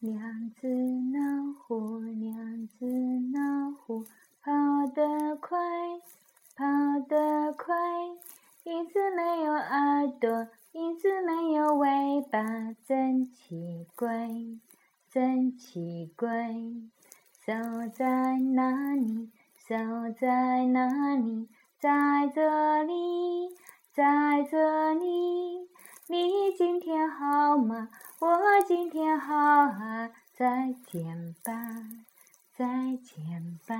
两只老虎，两只老虎，跑得快，跑得快。一只没有耳朵，一只没有尾巴，真奇怪，真奇怪。手在哪里？手在哪里？在这里，在这里。你今天好吗？我今天好啊，再见吧，再见吧。